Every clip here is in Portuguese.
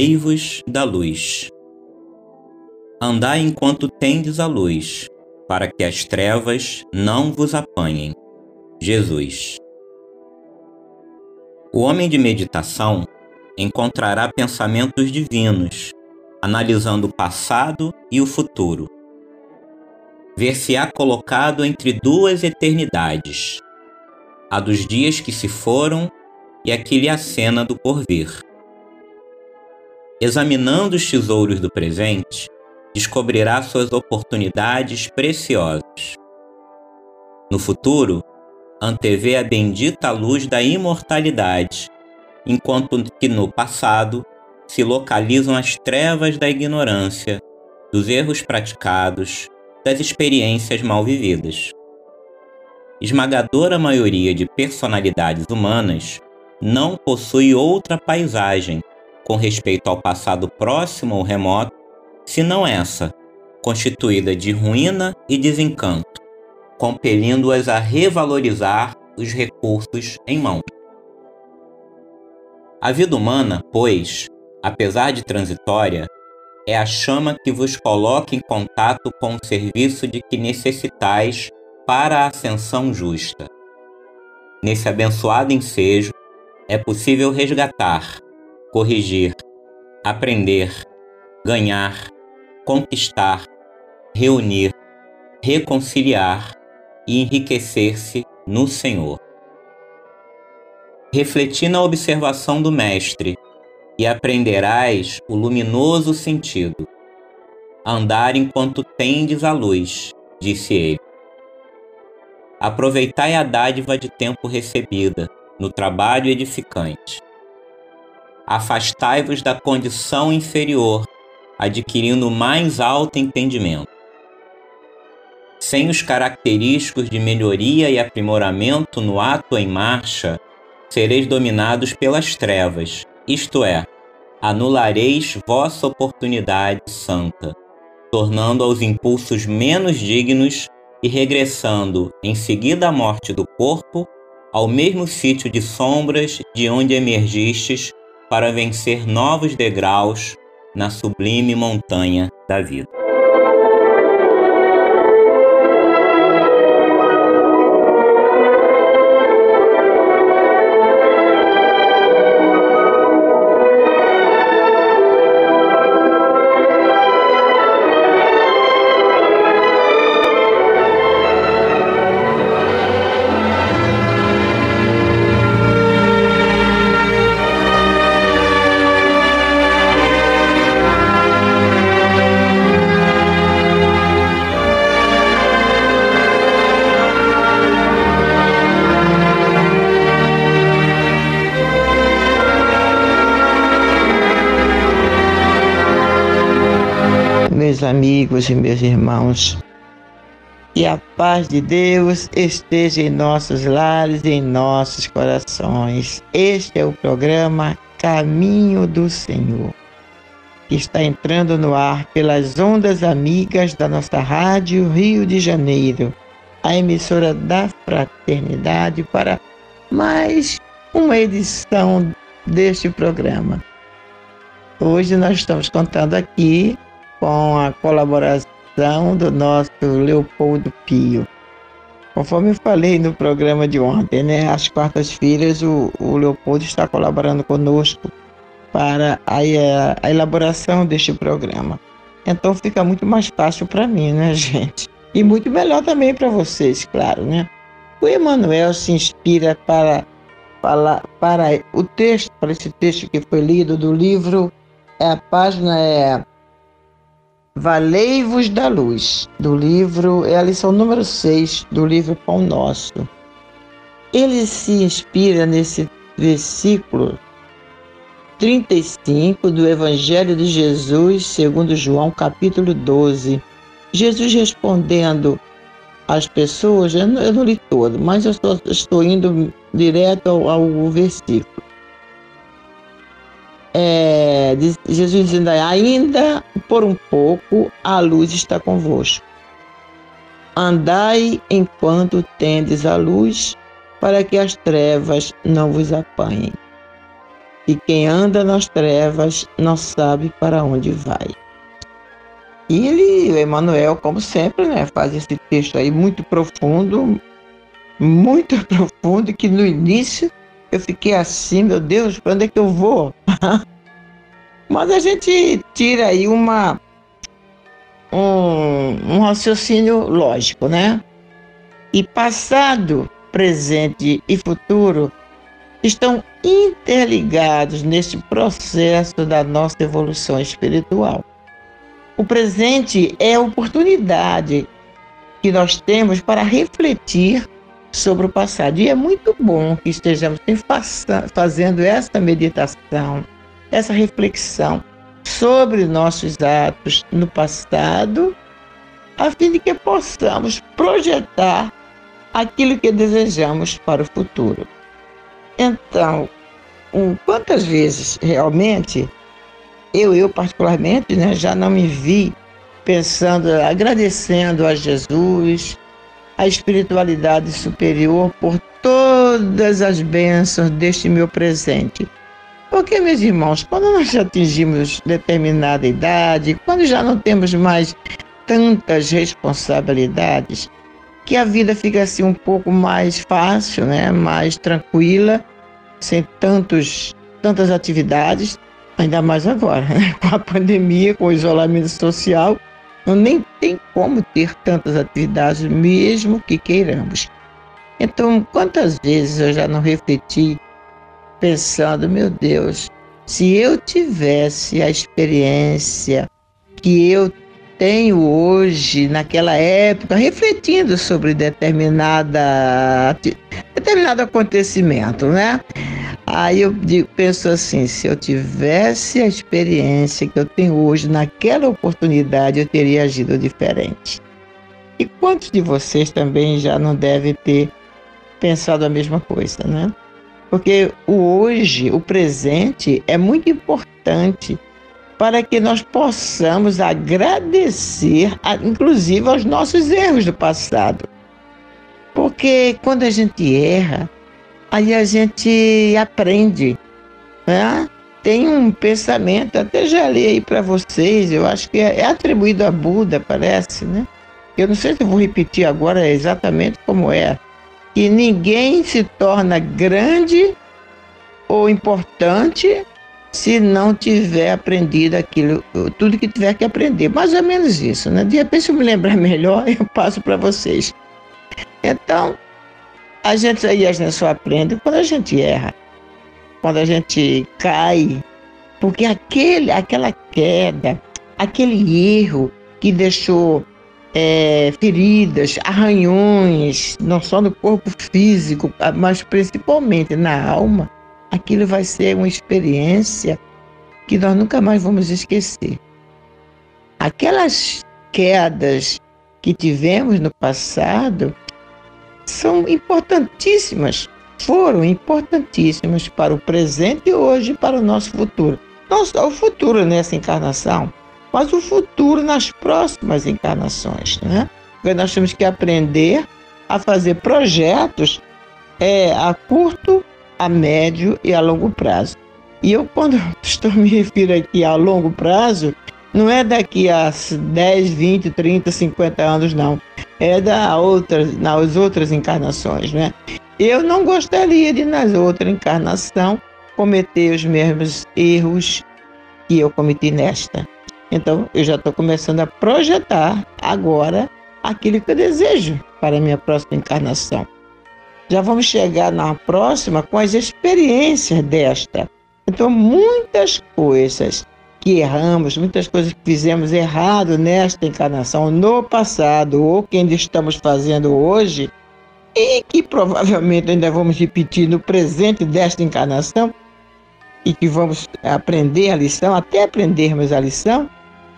Valei-vos da luz. Andai enquanto tendes a luz, para que as trevas não vos apanhem. Jesus. O homem de meditação encontrará pensamentos divinos, analisando o passado e o futuro. Ver-se-á colocado entre duas eternidades, a dos dias que se foram e a que lhe acena do porvir. Examinando os tesouros do presente, descobrirá suas oportunidades preciosas. No futuro, antevê a bendita luz da imortalidade, enquanto que no passado se localizam as trevas da ignorância, dos erros praticados, das experiências mal vividas. Esmagadora maioria de personalidades humanas não possui outra paisagem com respeito ao passado próximo ou remoto, senão essa, constituída de ruína e desencanto, compelindo-as a revalorizar os recursos em mão. A vida humana, pois, apesar de transitória, é a chama que vos coloca em contato com o serviço de que necessitais para a ascensão justa. Nesse abençoado ensejo, é possível resgatar, corrigir, aprender, ganhar, conquistar, reunir, reconciliar e enriquecer-se no Senhor. Refleti na observação do Mestre e aprenderás o luminoso sentido. Andar enquanto tendes a luz, disse ele. Aproveitai a dádiva de tempo recebida no trabalho edificante afastai-vos da condição inferior, adquirindo mais alto entendimento. Sem os característicos de melhoria e aprimoramento no ato em marcha, sereis dominados pelas trevas, isto é, anulareis vossa oportunidade santa, tornando aos impulsos menos dignos e regressando, em seguida à morte do corpo, ao mesmo sítio de sombras de onde emergistes para vencer novos degraus na sublime montanha da vida. Amigos e meus irmãos. Que a paz de Deus esteja em nossos lares e em nossos corações. Este é o programa Caminho do Senhor, que está entrando no ar pelas ondas amigas da nossa rádio Rio de Janeiro, a emissora da Fraternidade, para mais uma edição deste programa. Hoje nós estamos contando aqui com a colaboração do nosso Leopoldo Pio. Conforme falei no programa de ontem, né, às quartas-feiras o, o Leopoldo está colaborando conosco para a, a elaboração deste programa. Então fica muito mais fácil para mim, né, gente? E muito melhor também para vocês, claro, né? O Emmanuel se inspira para falar para o texto, para esse texto que foi lido do livro, a página é Valei-vos da luz, do livro, é a lição número 6 do livro Pão Nosso. Ele se inspira nesse versículo 35 do Evangelho de Jesus, segundo João, capítulo 12. Jesus respondendo às pessoas, eu não, eu não li todo, mas eu estou, estou indo direto ao, ao versículo. É, Jesus dizendo, ainda por um pouco a luz está convosco. Andai enquanto tendes a luz, para que as trevas não vos apanhem. E quem anda nas trevas não sabe para onde vai. E ele, o Emmanuel, como sempre, né, faz esse texto aí muito profundo, muito profundo, que no início eu fiquei assim, meu Deus, para onde é que eu vou? Mas a gente tira aí uma um, um raciocínio lógico, né? E passado, presente e futuro estão interligados neste processo da nossa evolução espiritual. O presente é a oportunidade que nós temos para refletir sobre o passado. E é muito bom que estejamos fazendo essa meditação, essa reflexão sobre nossos atos no passado, a fim de que possamos projetar aquilo que desejamos para o futuro. Então, quantas vezes realmente eu, eu particularmente, né, já não me vi pensando, agradecendo a Jesus, a espiritualidade superior por todas as bênçãos deste meu presente. Porque, meus irmãos, quando nós atingimos determinada idade, quando já não temos mais tantas responsabilidades, que a vida fica assim um pouco mais fácil, né? mais tranquila, sem tantos, tantas atividades, ainda mais agora, né? com a pandemia, com o isolamento social, não nem tem como ter tantas atividades, mesmo que queiramos. Então, quantas vezes eu já não refleti pensando, meu Deus, se eu tivesse a experiência que eu tenho hoje, naquela época, refletindo sobre determinada, determinado acontecimento, né? Aí eu digo, penso assim, se eu tivesse a experiência que eu tenho hoje naquela oportunidade, eu teria agido diferente. E quantos de vocês também já não devem ter pensado a mesma coisa, né? Porque o hoje, o presente, é muito importante para que nós possamos agradecer, inclusive, aos nossos erros do passado. Porque quando a gente erra, aí a gente aprende. Né? Tem um pensamento, até já li aí para vocês, eu acho que é, é atribuído a Buda, parece, né? Eu não sei se vou repetir agora exatamente como é que ninguém se torna grande ou importante se não tiver aprendido aquilo, tudo que tiver que aprender. Mais ou menos isso, né? De repente, se eu me lembrar melhor, eu passo para vocês. Então, a gente aí a gente só aprende quando a gente erra, quando a gente cai, porque aquele, aquela queda, aquele erro que deixou é, feridas, arranhões, não só no corpo físico, mas principalmente na alma, aquilo vai ser uma experiência que nós nunca mais vamos esquecer. Aquelas quedas que tivemos no passado são importantíssimas, foram importantíssimas para o presente e hoje para o nosso futuro. Não só o futuro nessa encarnação, mas o futuro nas próximas encarnações, né? Porque nós temos que aprender a fazer projetos é, a curto, a médio e a longo prazo. E eu, quando estou me refiro aqui a longo prazo, não é daqui a 10, 20, 30, 50 anos, não. É da outras, nas outras encarnações, né? Eu não gostaria de, nas outras encarnações, cometer os mesmos erros que eu cometi nesta. Então, eu já estou começando a projetar agora aquilo que eu desejo para a minha próxima encarnação. Já vamos chegar na próxima com as experiências desta. Então, muitas coisas que erramos, muitas coisas que fizemos errado nesta encarnação, no passado, ou que ainda estamos fazendo hoje, e que provavelmente ainda vamos repetir no presente desta encarnação, e que vamos aprender a lição, até aprendermos a lição,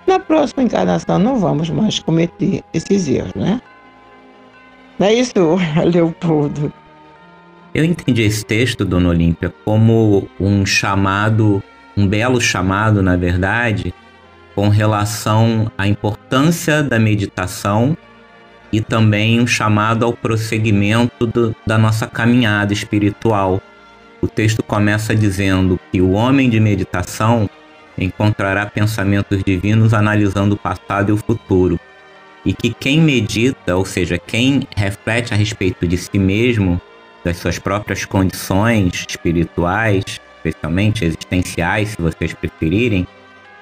na próxima encarnação não vamos mais cometer esses erros, né? Não é isso, Leopoldo? Eu entendi esse texto, Dona Olímpia, como um chamado um belo chamado, na verdade, com relação à importância da meditação e também um chamado ao prosseguimento do, da nossa caminhada espiritual. O texto começa dizendo que o homem de meditação encontrará pensamentos divinos analisando o passado e o futuro, e que quem medita, ou seja, quem reflete a respeito de si mesmo, das suas próprias condições espirituais, especialmente existenciais, se vocês preferirem,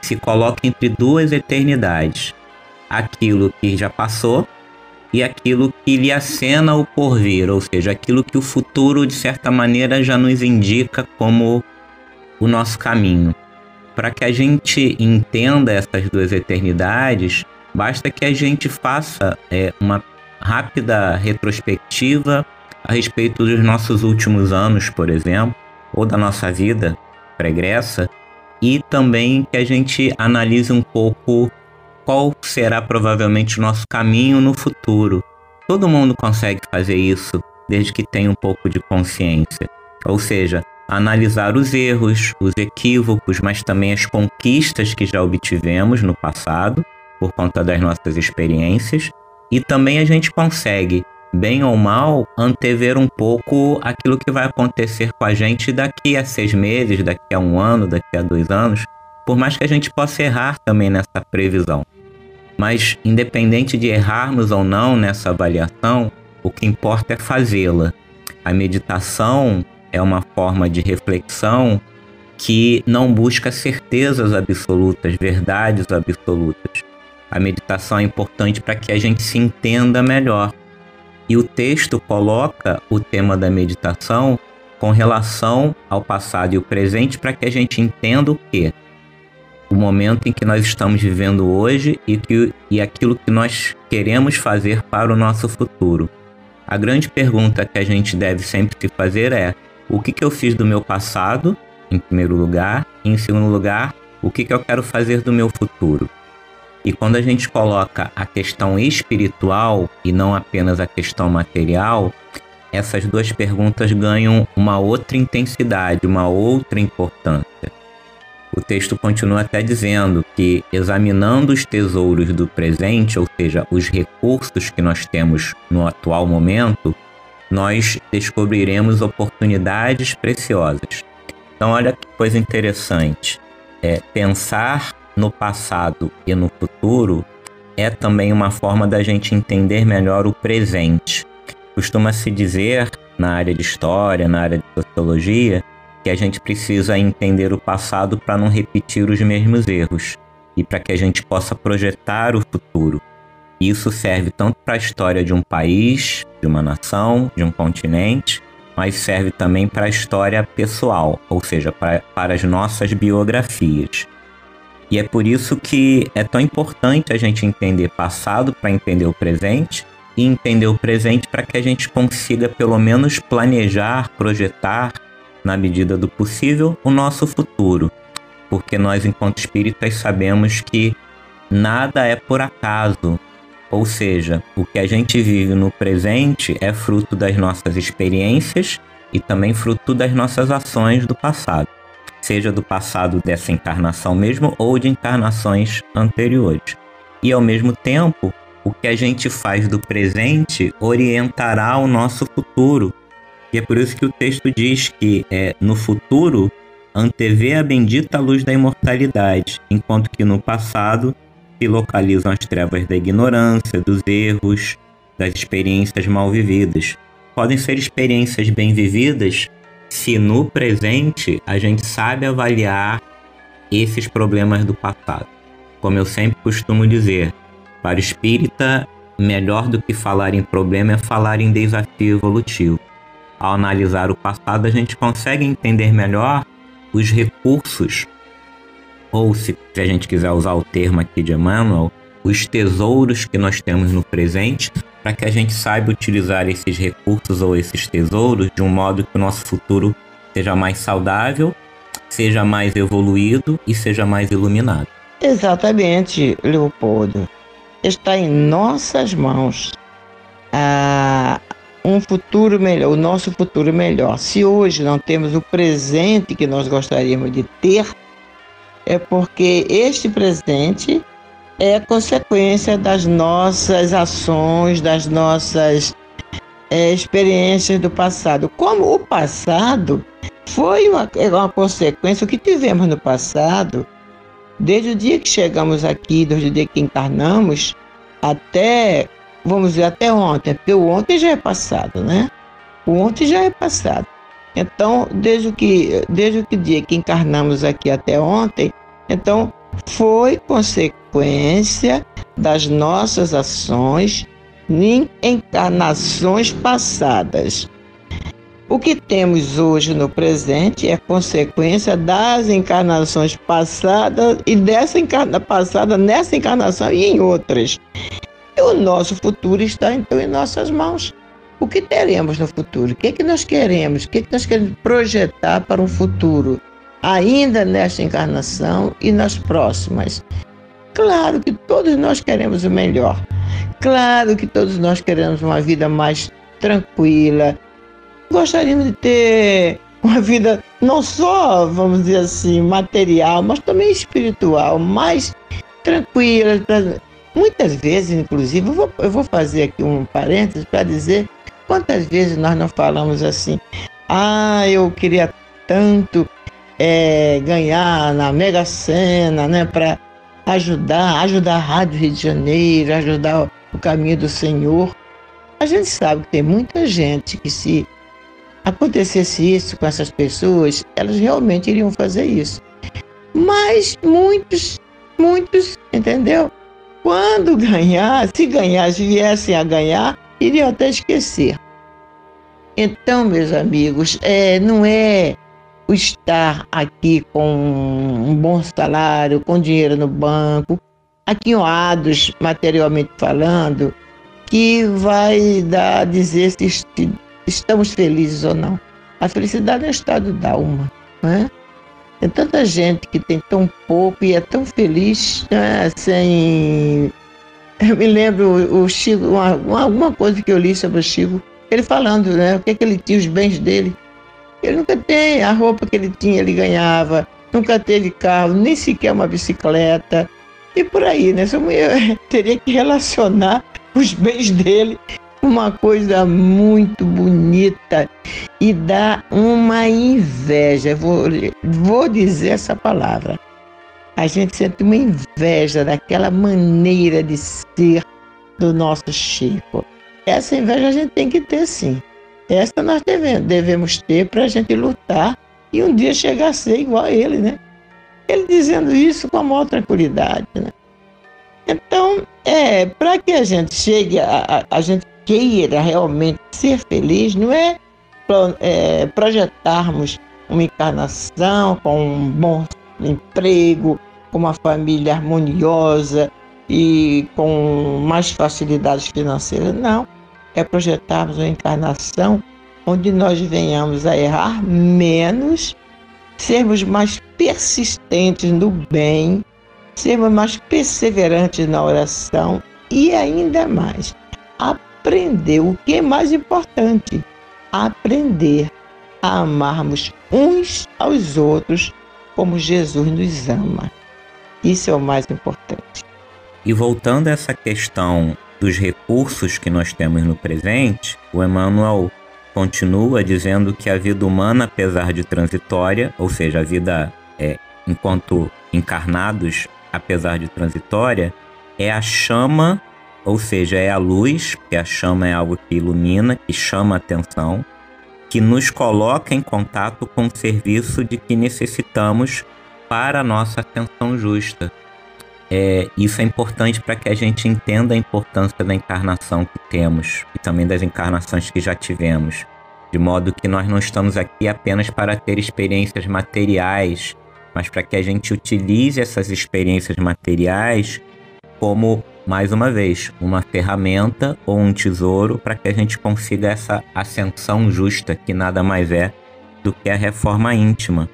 se coloca entre duas eternidades: aquilo que já passou e aquilo que lhe acena o porvir, ou seja, aquilo que o futuro, de certa maneira, já nos indica como o nosso caminho. Para que a gente entenda essas duas eternidades, basta que a gente faça é, uma rápida retrospectiva a respeito dos nossos últimos anos, por exemplo, ou da nossa vida pregressa e também que a gente analise um pouco qual será provavelmente o nosso caminho no futuro. Todo mundo consegue fazer isso desde que tenha um pouco de consciência. Ou seja, analisar os erros, os equívocos, mas também as conquistas que já obtivemos no passado por conta das nossas experiências. E também a gente consegue bem ou mal, antever um pouco aquilo que vai acontecer com a gente daqui a seis meses, daqui a um ano, daqui a dois anos, por mais que a gente possa errar também nessa previsão. Mas, independente de errarmos ou não nessa avaliação, o que importa é fazê-la. A meditação é uma forma de reflexão que não busca certezas absolutas, verdades absolutas. A meditação é importante para que a gente se entenda melhor, e o texto coloca o tema da meditação com relação ao passado e o presente para que a gente entenda o que? O momento em que nós estamos vivendo hoje e, que, e aquilo que nós queremos fazer para o nosso futuro. A grande pergunta que a gente deve sempre se fazer é: o que, que eu fiz do meu passado, em primeiro lugar, e em segundo lugar, o que, que eu quero fazer do meu futuro? E quando a gente coloca a questão espiritual e não apenas a questão material, essas duas perguntas ganham uma outra intensidade, uma outra importância. O texto continua até dizendo que, examinando os tesouros do presente, ou seja, os recursos que nós temos no atual momento, nós descobriremos oportunidades preciosas. Então, olha que coisa interessante. É pensar no passado e no futuro é também uma forma da gente entender melhor o presente. Costuma-se dizer, na área de história, na área de sociologia, que a gente precisa entender o passado para não repetir os mesmos erros e para que a gente possa projetar o futuro. Isso serve tanto para a história de um país, de uma nação, de um continente, mas serve também para a história pessoal, ou seja, para, para as nossas biografias. E é por isso que é tão importante a gente entender passado para entender o presente e entender o presente para que a gente consiga pelo menos planejar, projetar na medida do possível o nosso futuro. Porque nós enquanto espíritas sabemos que nada é por acaso. Ou seja, o que a gente vive no presente é fruto das nossas experiências e também fruto das nossas ações do passado seja do passado dessa encarnação mesmo ou de encarnações anteriores. E ao mesmo tempo, o que a gente faz do presente orientará o nosso futuro. E é por isso que o texto diz que é, no futuro antevê a bendita luz da imortalidade, enquanto que no passado se localizam as trevas da ignorância, dos erros, das experiências mal vividas. Podem ser experiências bem vividas se no presente a gente sabe avaliar esses problemas do passado. Como eu sempre costumo dizer, para o espírita, melhor do que falar em problema é falar em desafio evolutivo. Ao analisar o passado, a gente consegue entender melhor os recursos, ou se a gente quiser usar o termo aqui de Emmanuel, os tesouros que nós temos no presente, para que a gente saiba utilizar esses recursos ou esses tesouros de um modo que o nosso futuro seja mais saudável, seja mais evoluído e seja mais iluminado. Exatamente, Leopoldo. Está em nossas mãos ah, um futuro melhor, o nosso futuro melhor. Se hoje não temos o presente que nós gostaríamos de ter, é porque este presente é consequência das nossas ações, das nossas é, experiências do passado. Como o passado foi uma, é uma consequência, o que tivemos no passado, desde o dia que chegamos aqui, desde o dia que encarnamos, até, vamos dizer, até ontem, porque o ontem já é passado, né? O ontem já é passado. Então, desde o que, desde o dia que encarnamos aqui até ontem, então foi consequência das nossas ações em encarnações passadas. O que temos hoje no presente é consequência das encarnações passadas e dessa encarna passada nessa encarnação e em outras. E o nosso futuro está então em nossas mãos. O que teremos no futuro? O que, é que nós queremos? O que, é que nós queremos projetar para um futuro? Ainda nesta encarnação e nas próximas. Claro que todos nós queremos o melhor. Claro que todos nós queremos uma vida mais tranquila, gostaríamos de ter uma vida não só, vamos dizer assim, material, mas também espiritual, mais tranquila. Muitas vezes, inclusive, eu vou, eu vou fazer aqui um parênteses para dizer quantas vezes nós não falamos assim, ah, eu queria tanto é, ganhar na Mega Sena, né, para ajudar, ajudar a Rádio Rio de Janeiro, ajudar o caminho do Senhor. A gente sabe que tem muita gente que se acontecesse isso com essas pessoas, elas realmente iriam fazer isso. Mas muitos, muitos, entendeu? Quando ganhar, se ganhar, se viessem a ganhar, iriam até esquecer. Então, meus amigos, é, não é estar aqui com um bom salário, com dinheiro no banco, aquinhoados materialmente falando, que vai dar dizer se estamos felizes ou não. A felicidade é um estado da alma, né? Tem tanta gente que tem tão pouco e é tão feliz né? sem. Eu me lembro o Chico, uma, alguma coisa que eu li sobre o Chico, ele falando, né? O que, é que ele tinha, os bens dele. Ele nunca tem a roupa que ele tinha, ele ganhava, nunca teve carro, nem sequer uma bicicleta. E por aí, né? Eu teria que relacionar os bens dele uma coisa muito bonita e dá uma inveja. Vou, vou dizer essa palavra. A gente sente uma inveja daquela maneira de ser do nosso Chico. Essa inveja a gente tem que ter sim. Essa nós devemos, ter para a gente lutar e um dia chegar a ser igual a ele, né? Ele dizendo isso com a maior tranquilidade, né? Então, é, para que a gente chegue, a, a, a gente queira realmente ser feliz, não é, é projetarmos uma encarnação com um bom emprego, com uma família harmoniosa e com mais facilidades financeiras. Não. É projetarmos uma encarnação onde nós venhamos a errar menos, sermos mais persistentes no bem, sermos mais perseverantes na oração e ainda mais aprender o que é mais importante: aprender a amarmos uns aos outros como Jesus nos ama. Isso é o mais importante. E voltando a essa questão dos recursos que nós temos no presente, o Emmanuel continua dizendo que a vida humana, apesar de transitória, ou seja, a vida é, enquanto encarnados, apesar de transitória, é a chama, ou seja, é a luz, que a chama é algo que ilumina, que chama a atenção, que nos coloca em contato com o serviço de que necessitamos para a nossa atenção justa. É, isso é importante para que a gente entenda a importância da encarnação que temos e também das encarnações que já tivemos, de modo que nós não estamos aqui apenas para ter experiências materiais, mas para que a gente utilize essas experiências materiais como, mais uma vez, uma ferramenta ou um tesouro para que a gente consiga essa ascensão justa, que nada mais é do que a reforma íntima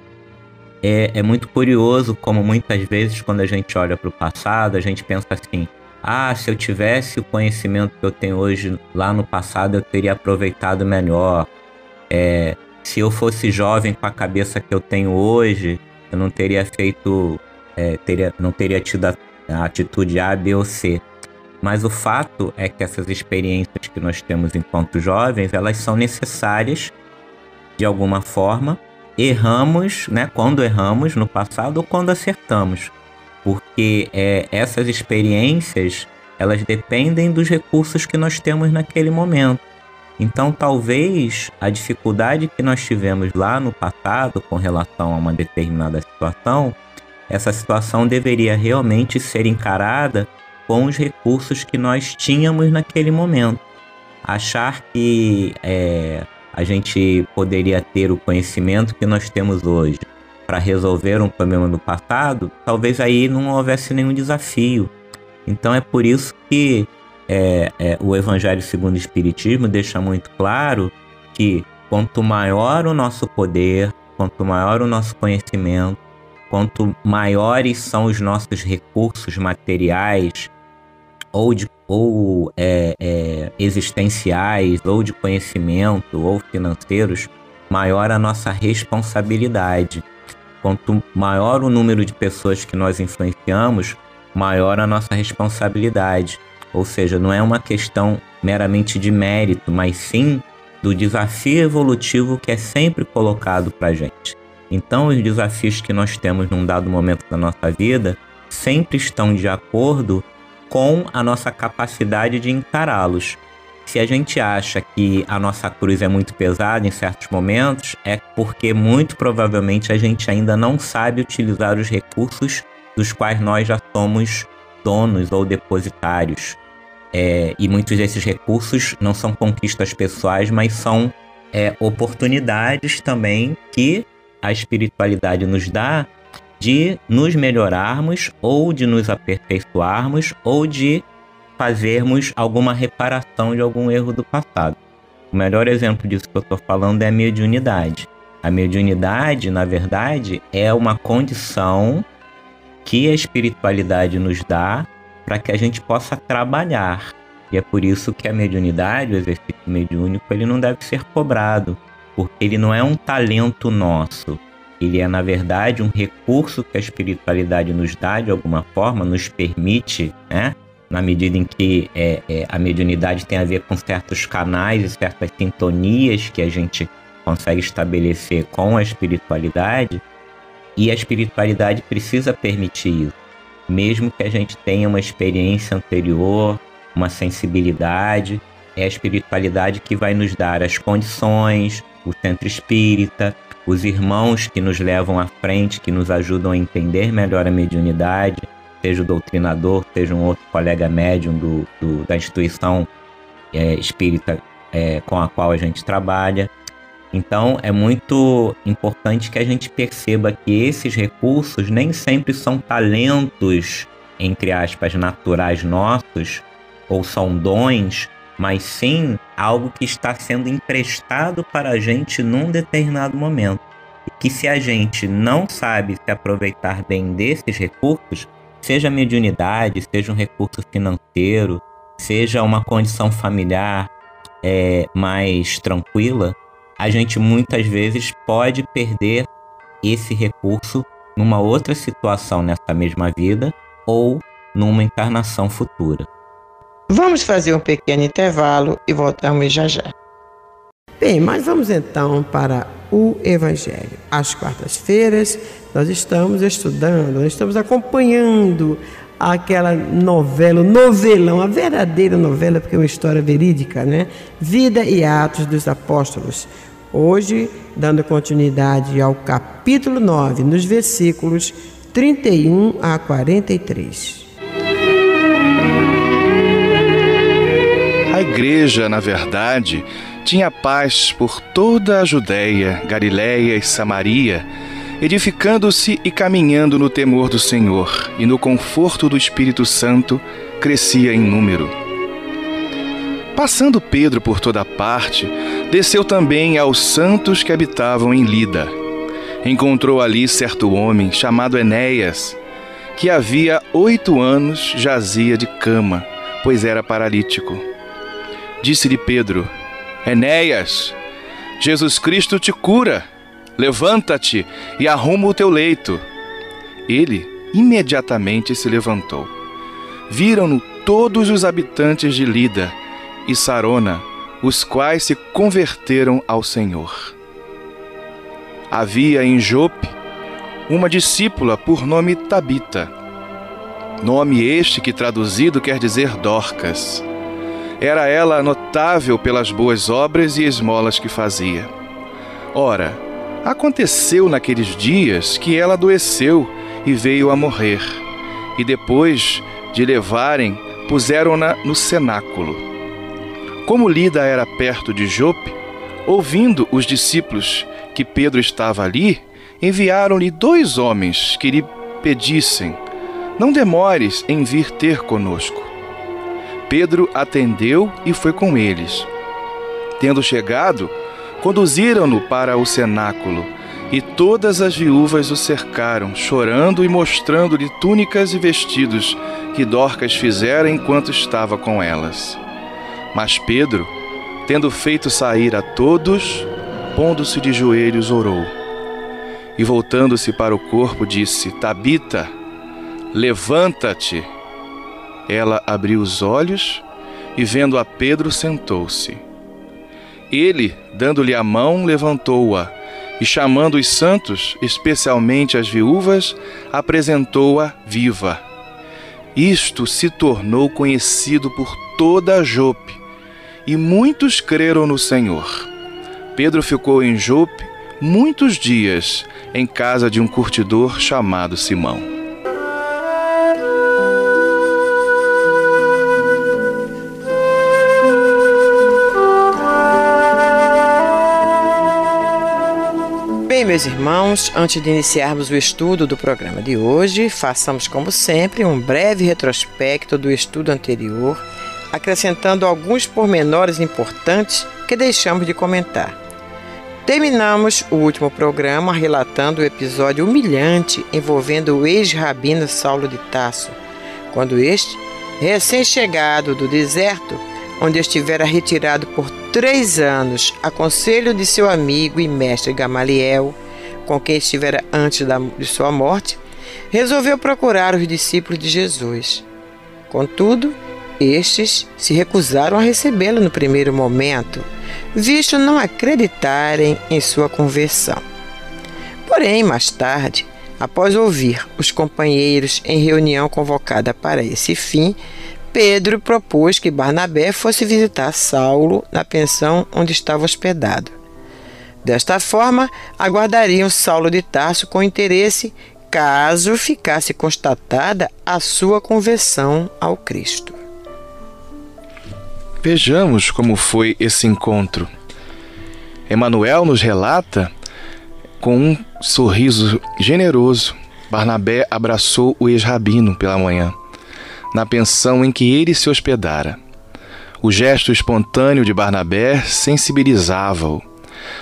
é, é muito curioso como muitas vezes quando a gente olha para o passado, a gente pensa assim: ah, se eu tivesse o conhecimento que eu tenho hoje lá no passado, eu teria aproveitado melhor. É, se eu fosse jovem com a cabeça que eu tenho hoje, eu não teria feito, é, teria, não teria tido a, a atitude A, B ou C. Mas o fato é que essas experiências que nós temos enquanto jovens, elas são necessárias de alguma forma erramos, né? Quando erramos no passado ou quando acertamos, porque é, essas experiências elas dependem dos recursos que nós temos naquele momento. Então, talvez a dificuldade que nós tivemos lá no passado com relação a uma determinada situação, essa situação deveria realmente ser encarada com os recursos que nós tínhamos naquele momento. Achar que é, a gente poderia ter o conhecimento que nós temos hoje para resolver um problema do passado, talvez aí não houvesse nenhum desafio. Então é por isso que é, é, o Evangelho segundo o Espiritismo deixa muito claro que quanto maior o nosso poder, quanto maior o nosso conhecimento, quanto maiores são os nossos recursos materiais ou de ou é, é, existenciais, ou de conhecimento, ou financeiros, maior a nossa responsabilidade. Quanto maior o número de pessoas que nós influenciamos, maior a nossa responsabilidade. Ou seja, não é uma questão meramente de mérito, mas sim do desafio evolutivo que é sempre colocado para a gente. Então, os desafios que nós temos num dado momento da nossa vida sempre estão de acordo com a nossa capacidade de encará-los. Se a gente acha que a nossa cruz é muito pesada em certos momentos, é porque muito provavelmente a gente ainda não sabe utilizar os recursos dos quais nós já somos donos ou depositários. É, e muitos desses recursos não são conquistas pessoais, mas são é, oportunidades também que a espiritualidade nos dá de nos melhorarmos ou de nos aperfeiçoarmos ou de fazermos alguma reparação de algum erro do passado. O melhor exemplo disso que eu estou falando é a mediunidade. A mediunidade, na verdade, é uma condição que a espiritualidade nos dá para que a gente possa trabalhar. E é por isso que a mediunidade, o exercício mediúnico, ele não deve ser cobrado, porque ele não é um talento nosso, ele é, na verdade, um recurso que a espiritualidade nos dá de alguma forma, nos permite, né? Na medida em que é, é, a mediunidade tem a ver com certos canais e certas sintonias que a gente consegue estabelecer com a espiritualidade, e a espiritualidade precisa permitir isso, mesmo que a gente tenha uma experiência anterior, uma sensibilidade, é a espiritualidade que vai nos dar as condições, o centro espírita, os irmãos que nos levam à frente, que nos ajudam a entender melhor a mediunidade, seja o doutrinador, seja um outro colega médium do, do da instituição é, espírita é, com a qual a gente trabalha. Então é muito importante que a gente perceba que esses recursos nem sempre são talentos, entre aspas, naturais nossos, ou são dons mas sim algo que está sendo emprestado para a gente num determinado momento. E que se a gente não sabe se aproveitar bem desses recursos, seja mediunidade, seja um recurso financeiro, seja uma condição familiar é, mais tranquila, a gente muitas vezes pode perder esse recurso numa outra situação nessa mesma vida ou numa encarnação futura. Vamos fazer um pequeno intervalo e voltamos já já. Bem, mas vamos então para o Evangelho. Às quartas-feiras, nós estamos estudando, nós estamos acompanhando aquela novela, novelão, a verdadeira novela, porque é uma história verídica, né? Vida e Atos dos Apóstolos. Hoje, dando continuidade ao capítulo 9, nos versículos 31 a 43. Igreja, na verdade, tinha paz por toda a Judéia, Galiléia e Samaria, edificando-se e caminhando no temor do Senhor e no conforto do Espírito Santo, crescia em número. Passando Pedro por toda parte, desceu também aos santos que habitavam em Lida. Encontrou ali certo homem chamado Enéas, que havia oito anos jazia de cama, pois era paralítico. Disse-lhe Pedro: Enéas, Jesus Cristo te cura. Levanta-te e arruma o teu leito. Ele imediatamente se levantou. Viram-no todos os habitantes de Lida e Sarona, os quais se converteram ao Senhor. Havia em Jope uma discípula por nome Tabita, nome este que traduzido quer dizer Dorcas. Era ela notável pelas boas obras e esmolas que fazia. Ora, aconteceu naqueles dias que ela adoeceu e veio a morrer. E depois de levarem, puseram-na no cenáculo. Como Lida era perto de Jope, ouvindo os discípulos que Pedro estava ali, enviaram-lhe dois homens que lhe pedissem: Não demores em vir ter conosco. Pedro atendeu e foi com eles. Tendo chegado, conduziram-no para o cenáculo, e todas as viúvas o cercaram, chorando e mostrando-lhe túnicas e vestidos que Dorcas fizera enquanto estava com elas. Mas Pedro, tendo feito sair a todos, pondo-se de joelhos, orou. E voltando-se para o corpo, disse: Tabita, levanta-te. Ela abriu os olhos e, vendo a Pedro, sentou-se. Ele, dando-lhe a mão, levantou-a e, chamando os santos, especialmente as viúvas, apresentou-a viva. Isto se tornou conhecido por toda Jope, e muitos creram no Senhor. Pedro ficou em Jope muitos dias, em casa de um curtidor chamado Simão. Meus irmãos, antes de iniciarmos o estudo do programa de hoje, façamos, como sempre, um breve retrospecto do estudo anterior, acrescentando alguns pormenores importantes que deixamos de comentar. Terminamos o último programa relatando o episódio humilhante envolvendo o ex-rabino Saulo de Tasso, quando este, recém-chegado do deserto, onde estivera retirado por três anos a conselho de seu amigo e mestre Gamaliel, com quem estivera antes da, de sua morte, resolveu procurar os discípulos de Jesus. Contudo, estes se recusaram a recebê-lo no primeiro momento, visto não acreditarem em sua conversão. Porém, mais tarde, após ouvir os companheiros em reunião convocada para esse fim, Pedro propôs que Barnabé fosse visitar Saulo na pensão onde estava hospedado. Desta forma, aguardariam Saulo de Tarso com interesse caso ficasse constatada a sua conversão ao Cristo. Vejamos como foi esse encontro. Emanuel nos relata com um sorriso generoso. Barnabé abraçou o ex-rabino pela manhã na pensão em que ele se hospedara. O gesto espontâneo de Barnabé sensibilizava-o.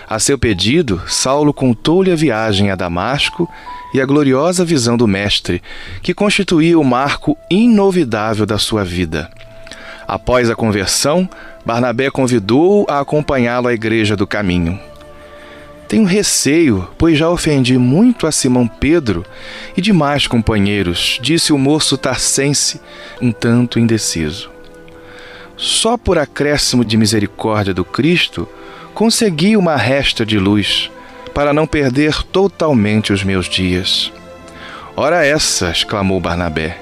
A seu pedido, Saulo contou-lhe a viagem a Damasco e a gloriosa visão do Mestre, que constituía o marco inovidável da sua vida. Após a conversão, Barnabé convidou-o a acompanhá-lo à igreja do caminho. Tenho receio, pois já ofendi muito a Simão Pedro e demais companheiros, disse o moço tarcense, um tanto indeciso. só por acréscimo de misericórdia do Cristo, consegui uma resta de luz, para não perder totalmente os meus dias. Ora essa, exclamou Barnabé,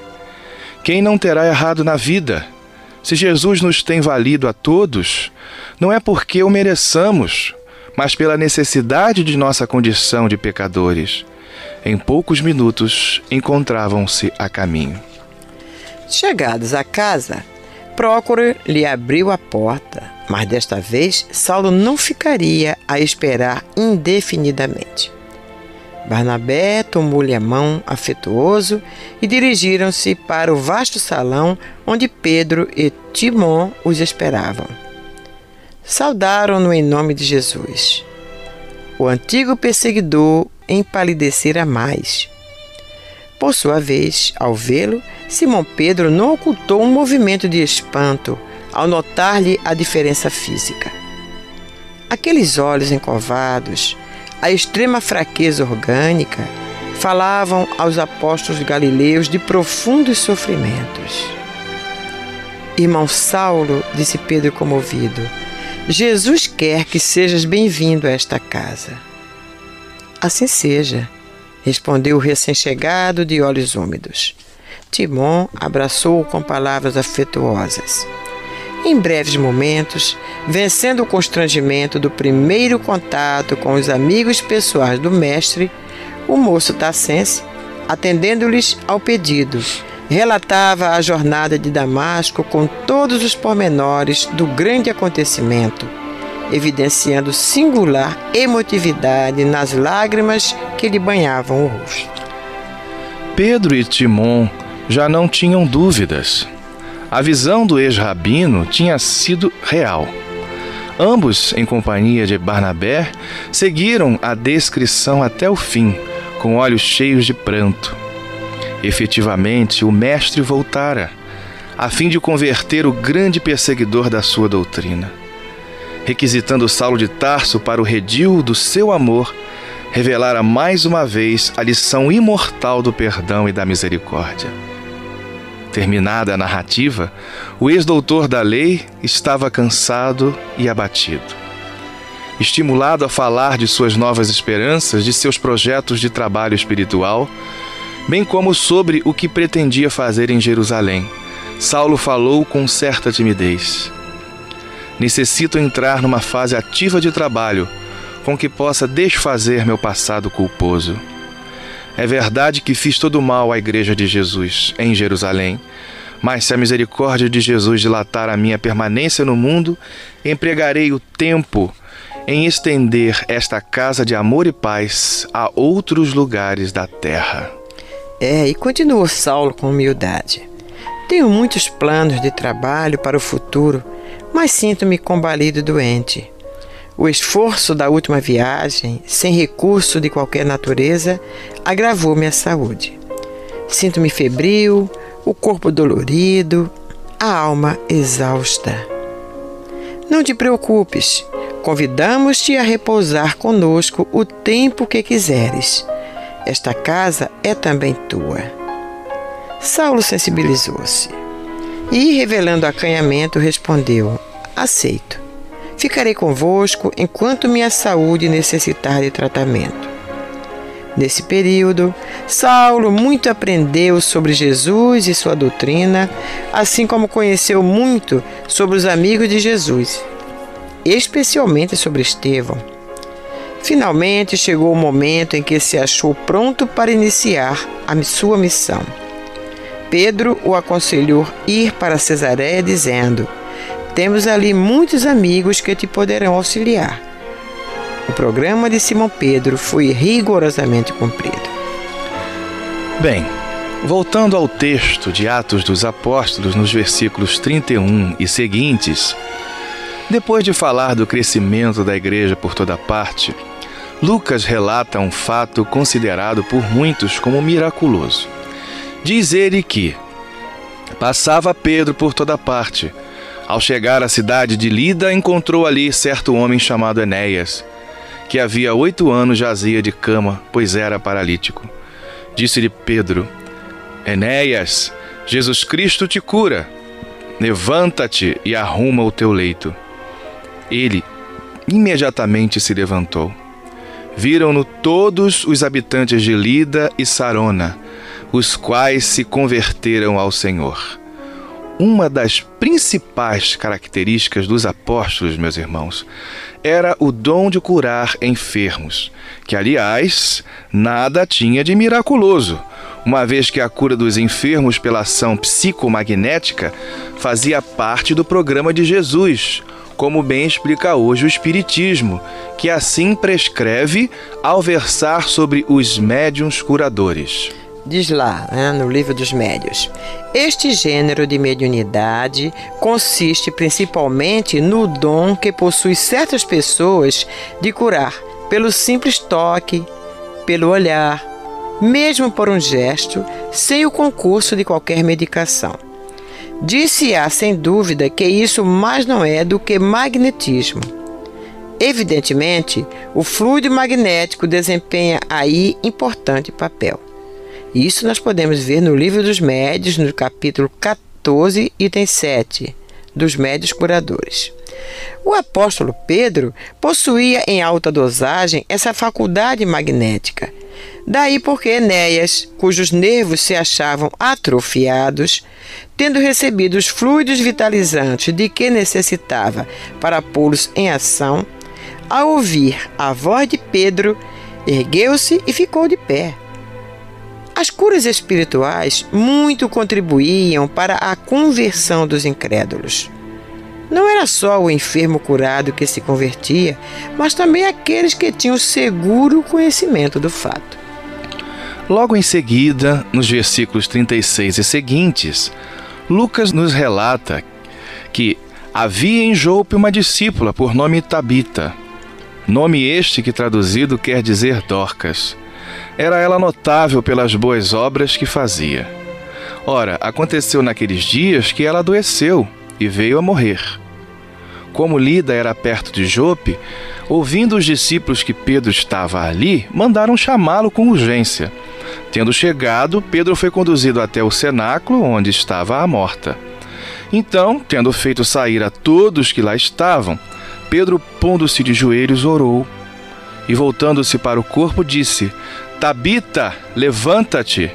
quem não terá errado na vida? Se Jesus nos tem valido a todos, não é porque o mereçamos, mas pela necessidade de nossa condição de pecadores. Em poucos minutos encontravam-se a caminho. Chegados à casa, Prócoro lhe abriu a porta, mas desta vez Saulo não ficaria a esperar indefinidamente. Barnabé tomou-lhe a mão afetuoso e dirigiram-se para o vasto salão onde Pedro e Timon os esperavam. Saudaram-no em nome de Jesus. O antigo perseguidor empalidecera mais. Por sua vez, ao vê-lo, Simão Pedro não ocultou um movimento de espanto ao notar-lhe a diferença física. Aqueles olhos encovados, a extrema fraqueza orgânica, falavam aos apóstolos galileus de profundos sofrimentos. Irmão Saulo, disse Pedro comovido, Jesus quer que sejas bem-vindo a esta casa. Assim seja, respondeu o recém-chegado de olhos úmidos. Timon abraçou-o com palavras afetuosas. Em breves momentos, vencendo o constrangimento do primeiro contato com os amigos pessoais do mestre, o moço Tassense, atendendo-lhes ao pedido, relatava a jornada de Damasco com todos os pormenores do grande acontecimento, evidenciando singular emotividade nas lágrimas que lhe banhavam o rosto. Pedro e Timon já não tinham dúvidas. A visão do ex-rabino tinha sido real. Ambos, em companhia de Barnabé, seguiram a descrição até o fim, com olhos cheios de pranto. Efetivamente, o Mestre voltara, a fim de converter o grande perseguidor da sua doutrina. Requisitando Saulo de Tarso para o redil do seu amor, revelara mais uma vez a lição imortal do perdão e da misericórdia. Terminada a narrativa, o ex-doutor da lei estava cansado e abatido. Estimulado a falar de suas novas esperanças, de seus projetos de trabalho espiritual, bem como sobre o que pretendia fazer em Jerusalém, Saulo falou com certa timidez. Necessito entrar numa fase ativa de trabalho com que possa desfazer meu passado culposo. É verdade que fiz todo mal à Igreja de Jesus em Jerusalém, mas se a misericórdia de Jesus dilatar a minha permanência no mundo, empregarei o tempo em estender esta casa de amor e paz a outros lugares da terra. É, e continuou Saulo com humildade. Tenho muitos planos de trabalho para o futuro, mas sinto-me combalido e doente. O esforço da última viagem, sem recurso de qualquer natureza, agravou minha saúde. Sinto-me febril, o corpo dolorido, a alma exausta. Não te preocupes, convidamos-te a repousar conosco o tempo que quiseres. Esta casa é também tua. Saulo sensibilizou-se e, revelando acanhamento, respondeu: Aceito. Ficarei convosco enquanto minha saúde necessitar de tratamento. Nesse período, Saulo muito aprendeu sobre Jesus e sua doutrina, assim como conheceu muito sobre os amigos de Jesus, especialmente sobre Estevão. Finalmente chegou o momento em que se achou pronto para iniciar a sua missão. Pedro o aconselhou ir para Cesareia, dizendo: temos ali muitos amigos que te poderão auxiliar. O programa de Simão Pedro foi rigorosamente cumprido. Bem, voltando ao texto de Atos dos Apóstolos, nos versículos 31 e seguintes, depois de falar do crescimento da igreja por toda parte, Lucas relata um fato considerado por muitos como miraculoso. Diz ele que passava Pedro por toda parte ao chegar à cidade de Lida, encontrou ali certo homem chamado Enéas, que havia oito anos jazia de cama, pois era paralítico. Disse-lhe Pedro: Enéas, Jesus Cristo te cura. levanta-te e arruma o teu leito. Ele imediatamente se levantou. Viram-no todos os habitantes de Lida e Sarona, os quais se converteram ao Senhor. Uma das principais características dos apóstolos, meus irmãos, era o dom de curar enfermos, que, aliás, nada tinha de miraculoso, uma vez que a cura dos enfermos pela ação psicomagnética fazia parte do programa de Jesus, como bem explica hoje o Espiritismo, que assim prescreve ao versar sobre os médiuns curadores. Diz lá, né, no livro dos médios. Este gênero de mediunidade consiste principalmente no dom que possui certas pessoas de curar pelo simples toque, pelo olhar, mesmo por um gesto, sem o concurso de qualquer medicação. Disse-á sem dúvida que isso mais não é do que magnetismo. Evidentemente, o fluido magnético desempenha aí importante papel. Isso nós podemos ver no Livro dos Médios, no capítulo 14, item 7, dos Médios Curadores. O apóstolo Pedro possuía em alta dosagem essa faculdade magnética. Daí porque Enéas, cujos nervos se achavam atrofiados, tendo recebido os fluidos vitalizantes de que necessitava para pô-los em ação, ao ouvir a voz de Pedro, ergueu-se e ficou de pé. As curas espirituais muito contribuíam para a conversão dos incrédulos. Não era só o enfermo curado que se convertia, mas também aqueles que tinham seguro conhecimento do fato. Logo em seguida, nos versículos 36 e seguintes, Lucas nos relata que havia em Jope uma discípula por nome Tabita, nome este que traduzido quer dizer Dorcas. Era ela notável pelas boas obras que fazia. Ora, aconteceu naqueles dias que ela adoeceu e veio a morrer. Como Lida era perto de Jope, ouvindo os discípulos que Pedro estava ali, mandaram chamá-lo com urgência. Tendo chegado, Pedro foi conduzido até o cenáculo onde estava a morta. Então, tendo feito sair a todos que lá estavam, Pedro, pondo-se de joelhos, orou. E voltando-se para o corpo, disse: Tabita, levanta-te.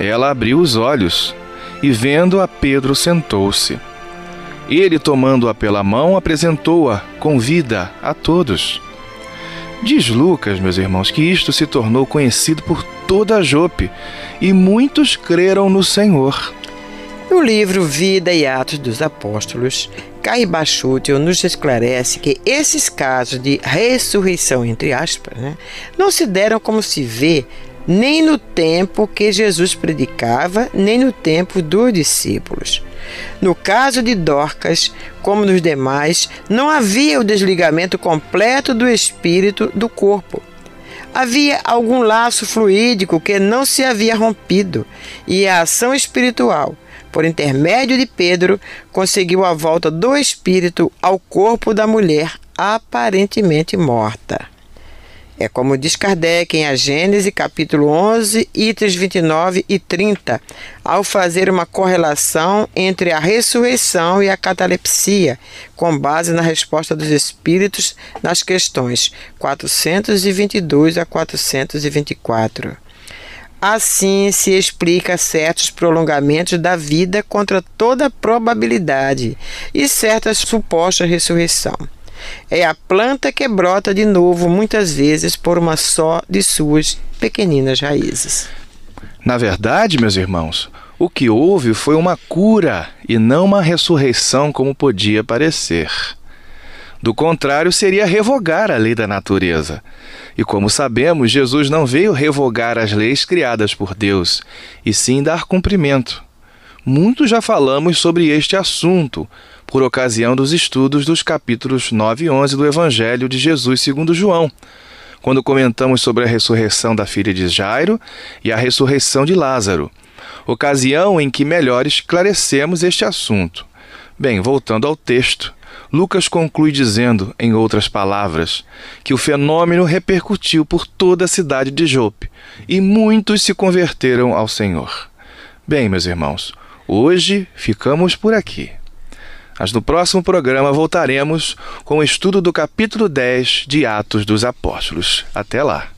Ela abriu os olhos e, vendo a Pedro, sentou-se. Ele, tomando-a pela mão, apresentou-a com vida a todos. Diz Lucas, meus irmãos, que isto se tornou conhecido por toda a Jope e muitos creram no Senhor. No livro Vida e Atos dos Apóstolos, Caio Bachútil nos esclarece que esses casos de ressurreição, entre aspas, né, não se deram como se vê nem no tempo que Jesus predicava, nem no tempo dos discípulos. No caso de Dorcas, como nos demais, não havia o desligamento completo do espírito do corpo. Havia algum laço fluídico que não se havia rompido, e a ação espiritual, por intermédio de Pedro, conseguiu a volta do espírito ao corpo da mulher aparentemente morta. É como diz Kardec em A Gênese, capítulo 11, itens 29 e 30, ao fazer uma correlação entre a ressurreição e a catalepsia, com base na resposta dos espíritos nas questões 422 a 424. Assim se explica certos prolongamentos da vida contra toda probabilidade e certa suposta ressurreição. É a planta que brota de novo, muitas vezes por uma só de suas pequeninas raízes. Na verdade, meus irmãos, o que houve foi uma cura e não uma ressurreição como podia parecer. Do contrário, seria revogar a lei da natureza. E como sabemos, Jesus não veio revogar as leis criadas por Deus, e sim dar cumprimento. Muito já falamos sobre este assunto, por ocasião dos estudos dos capítulos 9 e 11 do Evangelho de Jesus segundo João, quando comentamos sobre a ressurreição da filha de Jairo e a ressurreição de Lázaro, ocasião em que melhor esclarecemos este assunto. Bem, voltando ao texto, Lucas conclui dizendo, em outras palavras, que o fenômeno repercutiu por toda a cidade de Jope e muitos se converteram ao Senhor. Bem, meus irmãos, Hoje ficamos por aqui. Mas no próximo programa voltaremos com o estudo do capítulo 10 de Atos dos Apóstolos. Até lá!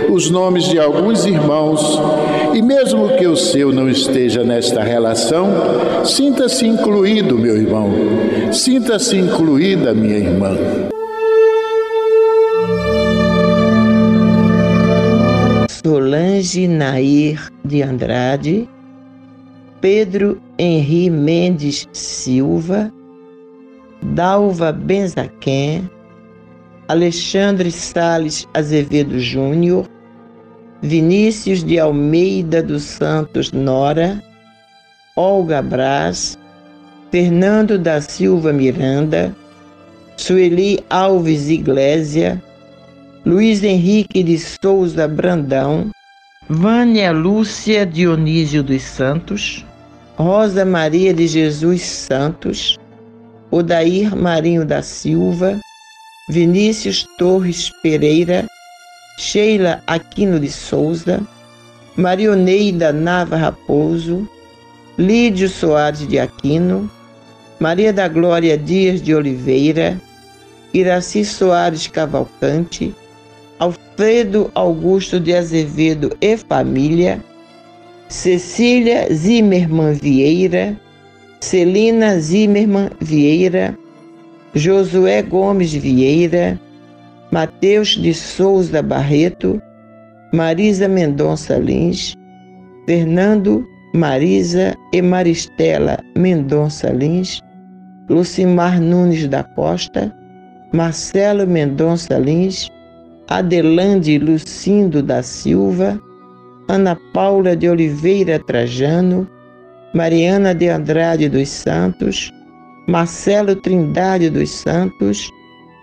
os nomes de alguns irmãos e, mesmo que o seu não esteja nesta relação, sinta-se incluído, meu irmão, sinta-se incluída, minha irmã. Solange Nair de Andrade, Pedro Henri Mendes Silva, Dalva Benzaquem, Alexandre Sales Azevedo Júnior, Vinícius de Almeida dos Santos Nora, Olga Braz, Fernando da Silva Miranda, Sueli Alves Iglésia, Luiz Henrique de Souza Brandão, Vânia Lúcia Dionísio dos Santos, Rosa Maria de Jesus Santos, Odair Marinho da Silva, Vinícius Torres Pereira, Sheila Aquino de Souza, Marioneida Nava Raposo, Lídio Soares de Aquino, Maria da Glória Dias de Oliveira, Iraci Soares Cavalcante, Alfredo Augusto de Azevedo e família, Cecília Zimmermann Vieira, Celina Zimmermann Vieira, Josué Gomes Vieira, Mateus de Souza Barreto, Marisa Mendonça Lins, Fernando Marisa e Maristela Mendonça Lins, Lucimar Nunes da Costa, Marcelo Mendonça Lins, Adelande Lucindo da Silva, Ana Paula de Oliveira Trajano, Mariana de Andrade dos Santos, Marcelo Trindade dos Santos,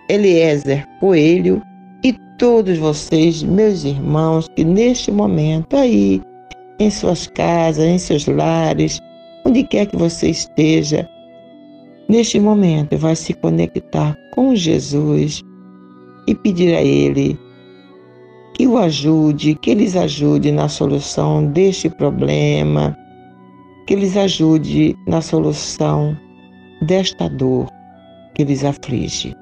Eliezer Coelho e todos vocês, meus irmãos, que neste momento aí, em suas casas, em seus lares, onde quer que você esteja, neste momento vai se conectar com Jesus e pedir a Ele que o ajude, que eles ajude na solução deste problema, que eles ajude na solução desta dor que lhes aflige.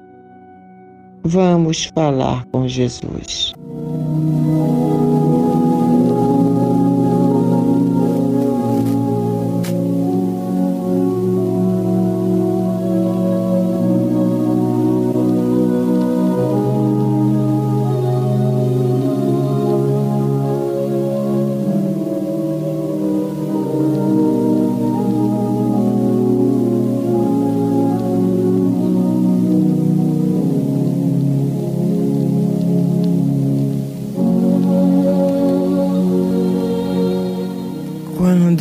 Vamos falar com Jesus.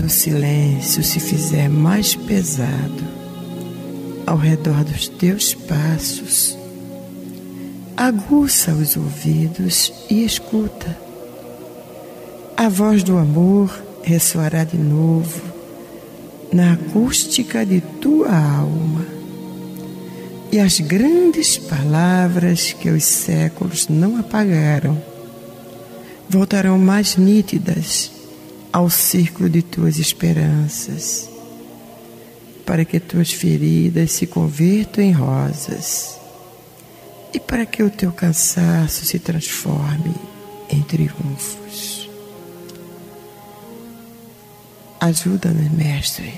O silêncio se fizer mais pesado ao redor dos teus passos, aguça os ouvidos e escuta. A voz do amor ressoará de novo na acústica de tua alma. E as grandes palavras que os séculos não apagaram voltarão mais nítidas ao círculo de tuas esperanças, para que tuas feridas se convertam em rosas e para que o teu cansaço se transforme em triunfos. Ajuda-nos, Mestre,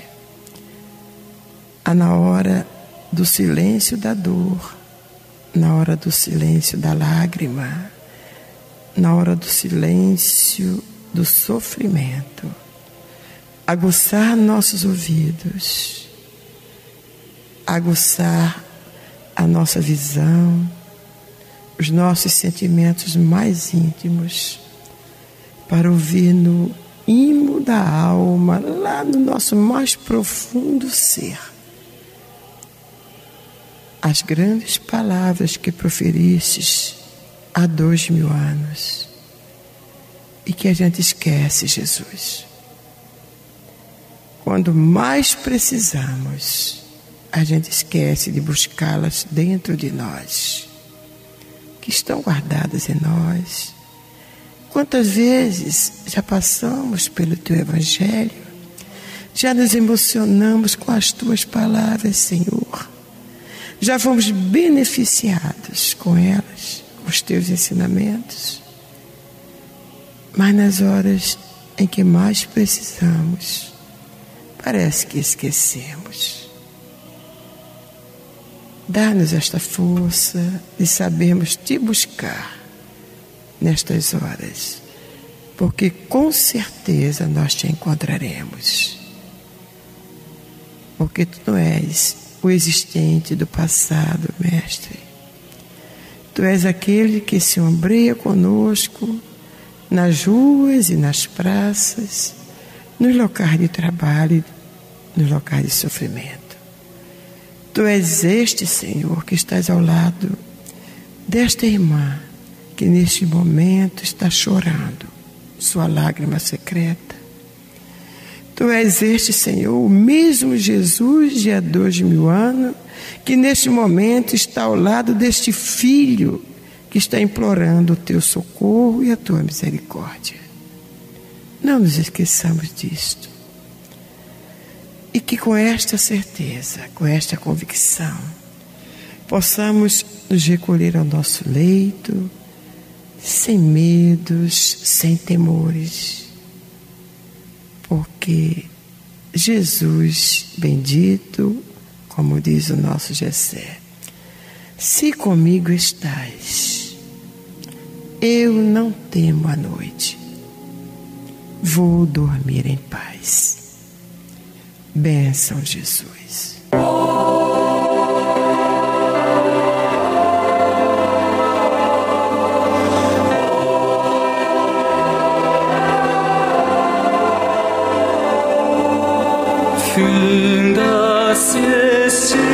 a na hora do silêncio da dor, na hora do silêncio da lágrima, na hora do silêncio do sofrimento, aguçar nossos ouvidos, aguçar a nossa visão, os nossos sentimentos mais íntimos, para ouvir no imo da alma, lá no nosso mais profundo ser, as grandes palavras que proferistes há dois mil anos e que a gente esquece Jesus. Quando mais precisamos, a gente esquece de buscá-las dentro de nós, que estão guardadas em nós. Quantas vezes já passamos pelo teu Evangelho, já nos emocionamos com as tuas palavras, Senhor, já fomos beneficiados com elas, com os teus ensinamentos. Mas nas horas em que mais precisamos, parece que esquecemos. Dá-nos esta força de sabermos te buscar nestas horas, porque com certeza nós te encontraremos. Porque tu não és o existente do passado, Mestre. Tu és aquele que se ombreia conosco nas ruas e nas praças, nos locais de trabalho, nos locais de sofrimento. Tu és este, Senhor, que estás ao lado desta irmã que neste momento está chorando sua lágrima secreta. Tu és este, Senhor, o mesmo Jesus de há dois mil anos, que neste momento está ao lado deste filho que está implorando o teu socorro e a tua misericórdia. Não nos esqueçamos disto. E que com esta certeza, com esta convicção, possamos nos recolher ao nosso leito, sem medos, sem temores, porque Jesus bendito, como diz o nosso Gessé, se comigo estás, eu não temo a noite, vou dormir em paz. Bênção, Jesus. Finda-se este.